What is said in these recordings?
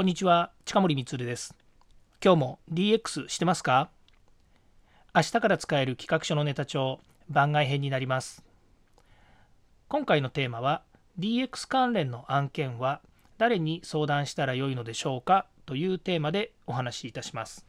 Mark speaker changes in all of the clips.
Speaker 1: こんにちは近森光です。今日も DX してますか？明日から使える企画書のネタ帳番外編になります。今回のテーマは DX 関連の案件は誰に相談したらよいのでしょうか？というテーマでお話しいたします。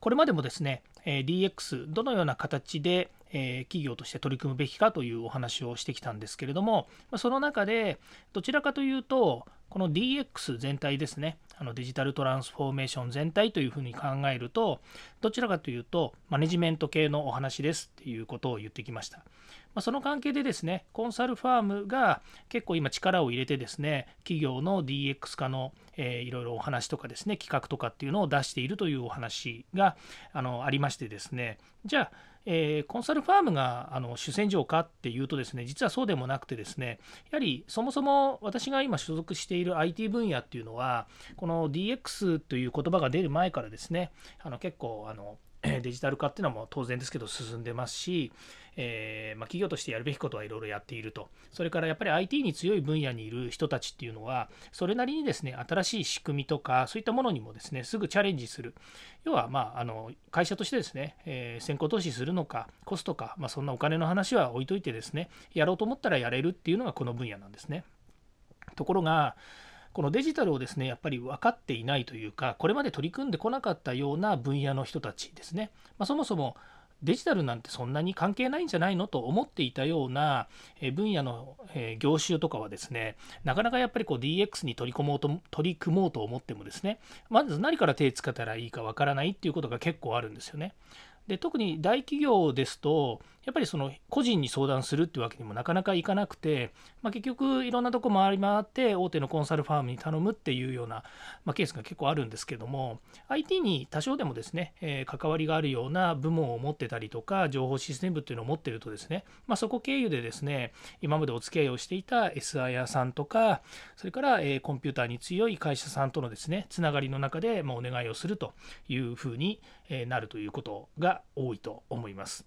Speaker 1: これまでもですね、DX どのような形で企業として取り組むべきかというお話をしてきたんですけれどもその中でどちらかというとこの DX 全体ですね。あのデジタルトランスフォーメーション全体というふうに考えるとどちらかというとマネジメント系のお話ですっていうことを言ってきました、ま、その関係でですねコンサルファームが結構今力を入れてですね企業の DX 化の、えー、いろいろお話とかですね企画とかっていうのを出しているというお話があのありましてですね。じゃあえー、コンサルファームがあの主戦場かっていうとですね実はそうでもなくてですねやはりそもそも私が今所属している IT 分野っていうのはこの DX という言葉が出る前からですねあの結構あのデジタル化っていうのはもう当然ですけど進んでますし、えー、まあ、企業としてやるべきことはいろいろやっていると。それからやっぱり IT に強い分野にいる人たちっていうのは、それなりにですね、新しい仕組みとか、そういったものにもですね、すぐチャレンジする。要は、まあ、あの会社としてですね、えー、先行投資するのか、コストか、まあ、そんなお金の話は置いといてですね、やろうと思ったらやれるっていうのがこの分野なんですね。ところが、このデジタルをですねやっぱり分かっていないというかこれまで取り組んでこなかったような分野の人たちですね、まあ、そもそもデジタルなんてそんなに関係ないんじゃないのと思っていたような分野の業種とかはですねなかなかやっぱりこう DX に取り込もうと取り組もうと思ってもですねまず何から手つけたらいいかわからないっていうことが結構あるんですよね。で特に大企業ですとやっぱりその個人に相談するっていうわけにもなかなかいかなくて、まあ、結局いろんなとこ回り回って大手のコンサルファームに頼むっていうような、まあ、ケースが結構あるんですけども IT に多少でもですね、えー、関わりがあるような部門を持ってたりとか情報システムっていうのを持ってるとですね、まあ、そこ経由でですね今までお付き合いをしていた SIR さんとかそれから、えー、コンピューターに強い会社さんとのですねつながりの中で、まお願いをするというふうになるということが多いと思います。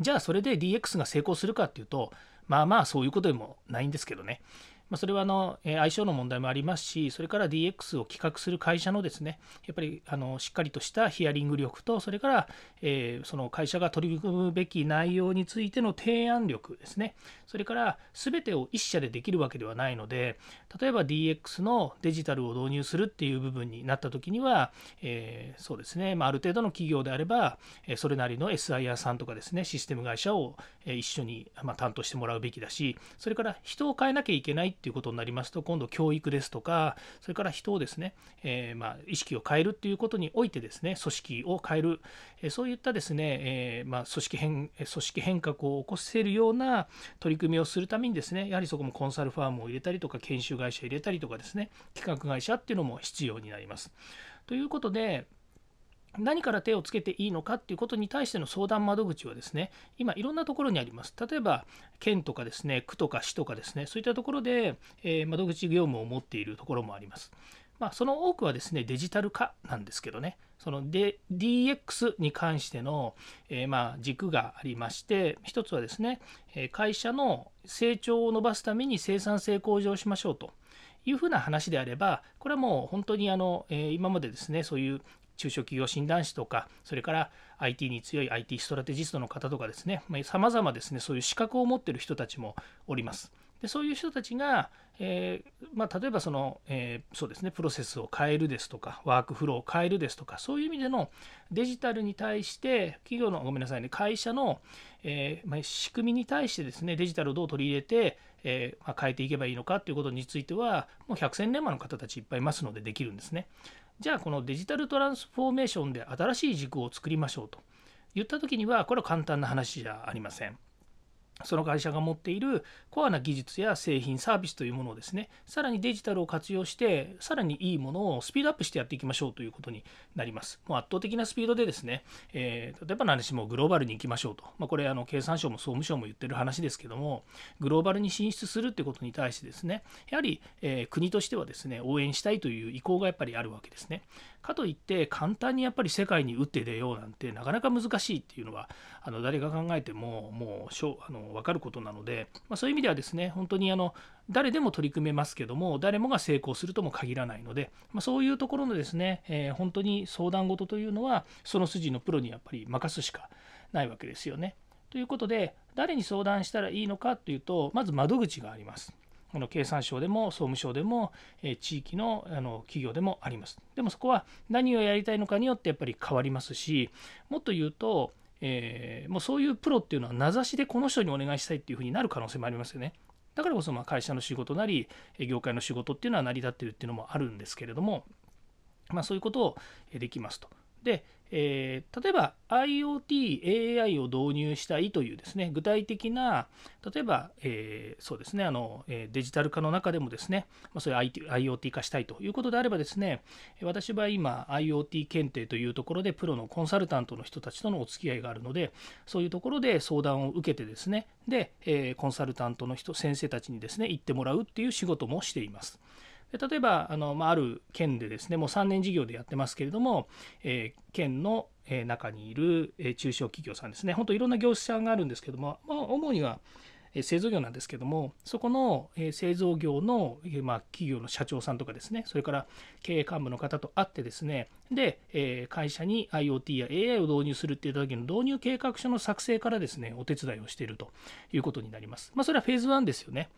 Speaker 1: じゃあそれで DX が成功するかっていうとまあまあそういうことでもないんですけどね。まあ、それはあの相性の問題もありますし、それから DX を企画する会社のですね、やっぱりあのしっかりとしたヒアリング力と、それから、えー、その会社が取り組むべき内容についての提案力ですね、それから全てを一社でできるわけではないので、例えば DX のデジタルを導入するっていう部分になった時には、えー、そうですね、まあ、ある程度の企業であれば、それなりの SIR さんとかですね、システム会社を一緒にま担当してもらうべきだし、それから人を変えなきゃいけないっていうことになりますと今度教育ですとかそれから人をですね、えー、まあ、意識を変えるっていうことにおいてですね組織を変える、えそういったですね、え、まあ、組織変組織変革を起こせるような取り組みをするためにですねやはりそこもコンサルファームを入れたりとか研修会社入れたりとかですね企画会社っていうのも必要になります。ということで何から手をつけていいのかっていうことに対しての相談窓口はですね、今いろんなところにあります。例えば、県とかですね、区とか市とかですね、そういったところで、え、窓口業務を持っているところもあります。まあ、その多くはですね、デジタル化なんですけどね、その DX に関しての、え、ま軸がありまして、一つはですね、会社の成長を伸ばすために生産性向上しましょうと。いうふうな話であれば、これはもう本当にあの、え、今までですね、そういう中小企業診断士とか、それから IT に強い IT ストラテジストの方とかですね、さまざ、まですね、そういう資格を持ってる人たちもおります。でそういう人たちが、えー、まあ、例えばその、えー、そうですね、プロセスを変えるですとか、ワークフローを変えるですとか、そういう意味でのデジタルに対して、企業の、ごめんなさいね、会社の、えー、まあ、仕組みに対してですね、デジタルをどう取り入れて、えまあ、変えていけばいいのかということについては、もう百戦錬磨の方たちいっぱいいますのでできるんですね。じゃあこのデジタルトランスフォーメーションで新しい軸を作りましょうと言った時にはこれは簡単な話じゃありません。その会社が持っているコアな技術や製品サービスというものをですねさらにデジタルを活用してさらにいいものをスピードアップしてやっていきましょうということになります。もう圧倒的なスピードでですね、えー、例えばの話もグローバルに行きましょうと、まあ、これあの経産省も総務省も言ってる話ですけどもグローバルに進出するってことに対してですねやはり、えー、国としてはですね応援したいという意向がやっぱりあるわけですね。かといって簡単にやっぱり世界に打って出ようなんてなかなか難しいっていうのはあの誰が考えてももうしょあの分かることなので、まあ、そういう意味ではですね本当にあの誰でも取り組めますけども誰もが成功するとも限らないので、まあ、そういうところのですね、えー、本当に相談事というのはその筋のプロにやっぱり任すしかないわけですよね。ということで誰に相談したらいいのかというとまず窓口があります。この経産省でも総務省でも、え地域のあの企業でもあります。でもそこは何をやりたいのかによってやっぱり変わりますしもっと言うと、えー、もうそういうプロっていうのは名指しでこの人にお願いしたいっていうふうになる可能性もありますよね。だからこそまあ会社の仕事なり業界の仕事っていうのは成り立ってるっていうのもあるんですけれども、まあ、そういうことをできますと。で、えー、例えば IoT、AI を導入したいというですね、具体的な、例えば、えー、そうですね、あのえデジタル化の中でもですね、まあ、それ IoT 化したいということであればですね、私は今 IoT 検定というところでプロのコンサルタントの人たちとのお付き合いがあるので、そういうところで相談を受けてですね、で、えー、コンサルタントの人、先生たちにですね、行ってもらうっていう仕事もしています。例えばあの、まあ、ある県でですねもう3年事業でやってますけれども、えー、県の中にいる中小企業さんですね。本当いろんな業種さんがあるんですけども、まあ、主には製造業なんですけどもそこの製造業の、ま、企業の社長さんとかですねそれから経営幹部の方と会ってですねで会社に IoT や AI を導入するっていう時の導入計画書の作成からですねお手伝いをしているということになります。まあ、それはフェーズ1ですよね。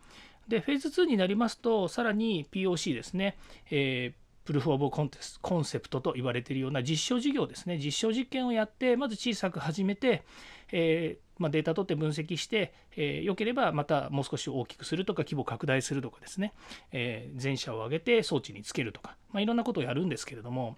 Speaker 1: で、フェーズ2になりますと、さらに POC ですね、えープルフ・オブ・コンテスコンセプトと言われているような実証事業ですね、実証実験をやって、まず小さく始めて、え、まあ、データ取って分析して、えー、よければまたもう少し大きくするとか、規模拡大するとかですね、えー、全社を挙げて装置につけるとか、まあ、いろんなことをやるんですけれども、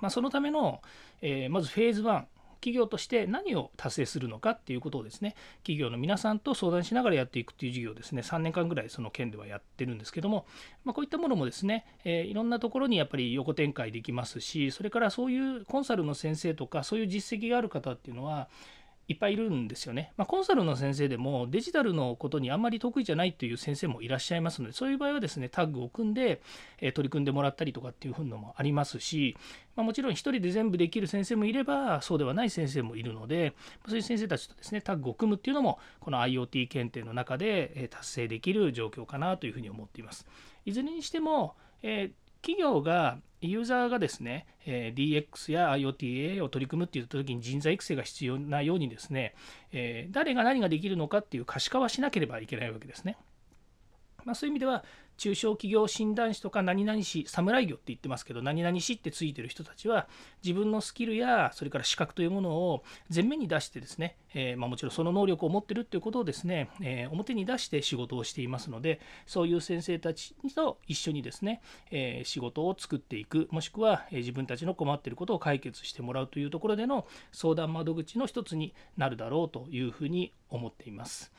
Speaker 1: まあ、そのための、えまずフェーズ1、企業として何を達成するのかっていうことをですね企業の皆さんと相談しながらやっていくっていう事業をですね3年間ぐらいその件ではやってるんですけども、まあ、こういったものもですね、えー、いろんなところにやっぱり横展開できますしそれからそういうコンサルの先生とかそういう実績がある方っていうのはいっぱいいるんですよね。まあ、コンサルの先生でもデジタルのことにあんまり得意じゃないという先生もいらっしゃいますので、そういう場合はですね、タッグを組んで、え取り組んでもらったりとかっていうのもありますし、まあ、もちろん1人で全部できる先生もいれば、そうではない先生もいるので、そういう先生たちとですね、タッグを組むっていうのも、この IoT 検定の中で達成できる状況かなというふうに思っています。いずれにしても、えー企業がユーザーがですね、え DX や IoTA を取り組むっていった時に人材育成が必要なようにですね、え誰が何ができるのかっていう可視化はしなければいけないわけですね。まあ、そういう意味では中小企業診断士とか何々士侍業って言ってますけど何々士ってついてる人たちは自分のスキルやそれから資格というものを前面に出してですね、え、ま、もちろんその能力を持ってるっていうことをですね、え、表に出して仕事をしていますのでそういう先生たちと一緒にですね、え、仕事を作っていくもしくは自分たちの困っていることを解決してもらうというところでの相談窓口の一つになるだろうというふうに思っています。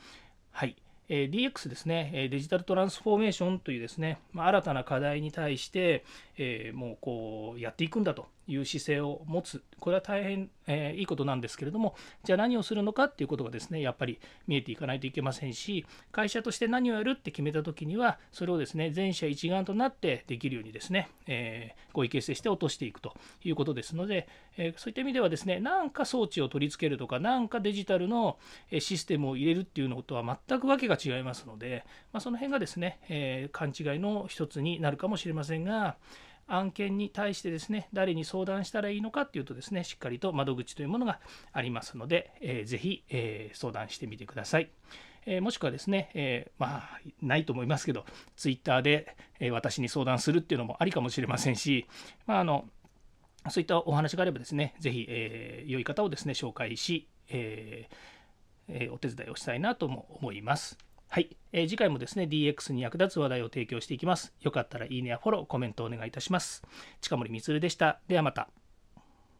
Speaker 1: はい。え DX ですね、デジタルトランスフォーメーションというですね、ま新たな課題に対して、えもうこうやっていくんだと。いう姿勢を持つ、これは大変、えー、いいことなんですけれども、じゃあ何をするのかっていうことがですね、やっぱり見えていかないといけませんし、会社として何をやるって決めたときには、それをですね、全社一丸となってできるようにですね、えー、合意形成して落としていくということですので、えー、そういった意味ではですね、なんか装置を取り付けるとか、なんかデジタルのシステムを入れるっていうのとは全くわけが違いますので、まあ、その辺がですね、えー勘違いの一つになるかもしれませんが、案件に対してですね、誰に相談したらいいのかっていうとですね、しっかりと窓口というものがありますので、えー、ぜひ、えー、相談してみてください。えー、もしくはですね、えー、まあ、ないと思いますけど、ツイッターで、えー、私に相談するっていうのもありかもしれませんし、まあ、あの、そういったお話があればですね、ぜひ、え、良い方をですね、紹介し、え、お手伝いをしたいなとも思います。はい、えー、次回もですね DX に役立つ話題を提供していきます。よかったらいいねやフォロー、コメントお願いいたします。近森光でした。ではまた。